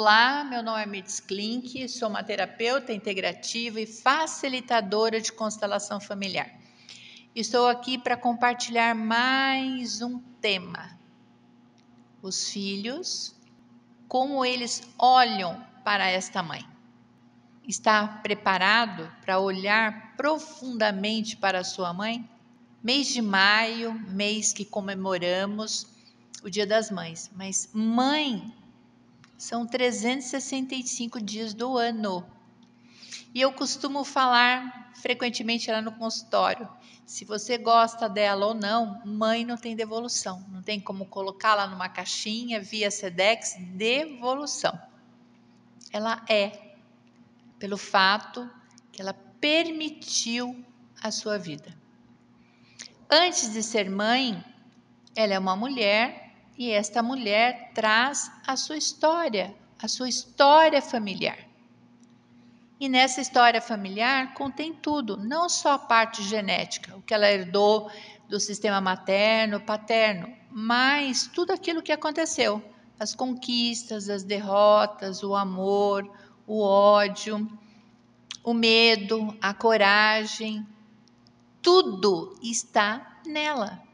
Olá, meu nome é Mirtz Klink, sou uma terapeuta integrativa e facilitadora de constelação familiar. Estou aqui para compartilhar mais um tema: os filhos, como eles olham para esta mãe. Está preparado para olhar profundamente para sua mãe? Mês de maio, mês que comemoramos o Dia das Mães, mas mãe são 365 dias do ano. E eu costumo falar frequentemente lá no consultório: se você gosta dela ou não, mãe não tem devolução. Não tem como colocá-la numa caixinha via SEDEX, devolução. Ela é, pelo fato que ela permitiu a sua vida. Antes de ser mãe, ela é uma mulher e esta mulher traz a sua história, a sua história familiar. E nessa história familiar contém tudo, não só a parte genética, o que ela herdou do sistema materno, paterno, mas tudo aquilo que aconteceu, as conquistas, as derrotas, o amor, o ódio, o medo, a coragem, tudo está nela.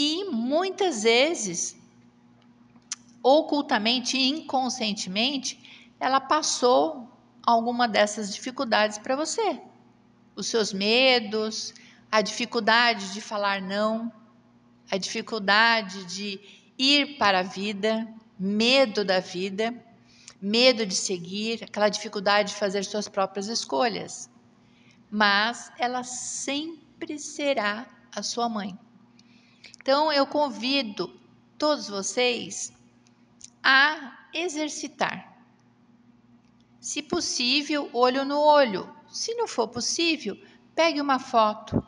E muitas vezes, ocultamente e inconscientemente, ela passou alguma dessas dificuldades para você. Os seus medos, a dificuldade de falar não, a dificuldade de ir para a vida, medo da vida, medo de seguir, aquela dificuldade de fazer suas próprias escolhas. Mas ela sempre será a sua mãe. Então eu convido todos vocês a exercitar. Se possível, olho no olho. Se não for possível, pegue uma foto.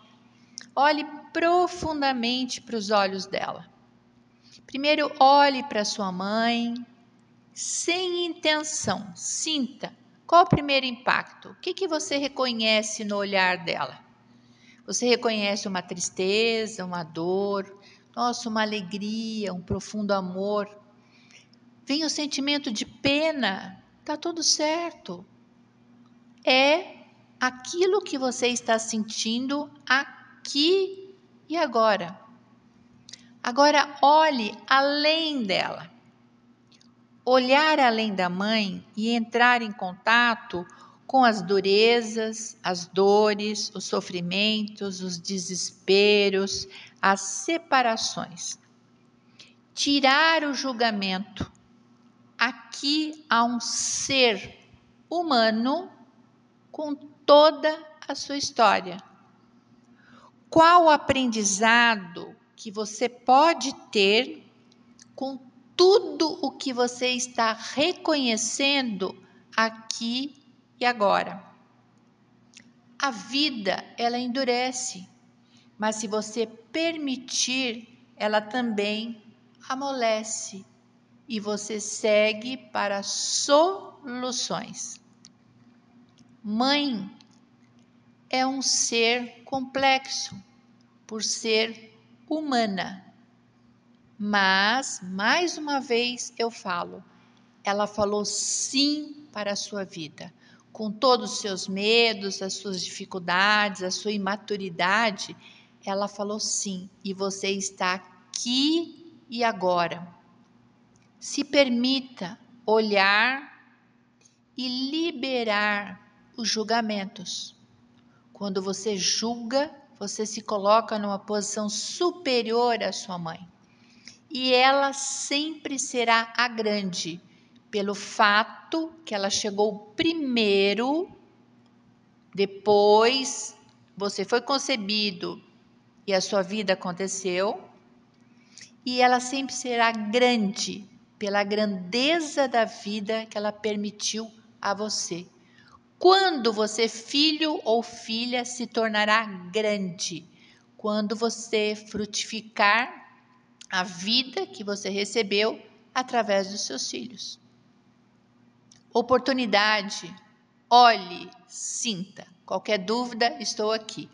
Olhe profundamente para os olhos dela. Primeiro, olhe para sua mãe, sem intenção. Sinta qual o primeiro impacto. O que, que você reconhece no olhar dela? Você reconhece uma tristeza, uma dor, nossa, uma alegria, um profundo amor. Vem o sentimento de pena, tá tudo certo. É aquilo que você está sentindo aqui e agora. Agora olhe além dela. Olhar além da mãe e entrar em contato com as durezas, as dores, os sofrimentos, os desesperos, as separações. Tirar o julgamento. Aqui há um ser humano com toda a sua história. Qual o aprendizado que você pode ter com tudo o que você está reconhecendo aqui e agora? A vida, ela endurece, mas se você permitir, ela também amolece e você segue para soluções. Mãe é um ser complexo por ser humana. Mas, mais uma vez eu falo, ela falou sim para a sua vida com todos os seus medos, as suas dificuldades, a sua imaturidade, ela falou sim, e você está aqui e agora. Se permita olhar e liberar os julgamentos. Quando você julga, você se coloca numa posição superior à sua mãe. E ela sempre será a grande pelo fato que ela chegou primeiro, depois você foi concebido e a sua vida aconteceu, e ela sempre será grande pela grandeza da vida que ela permitiu a você. Quando você, filho ou filha, se tornará grande? Quando você frutificar a vida que você recebeu através dos seus filhos oportunidade, olhe, sinta. Qualquer dúvida, estou aqui.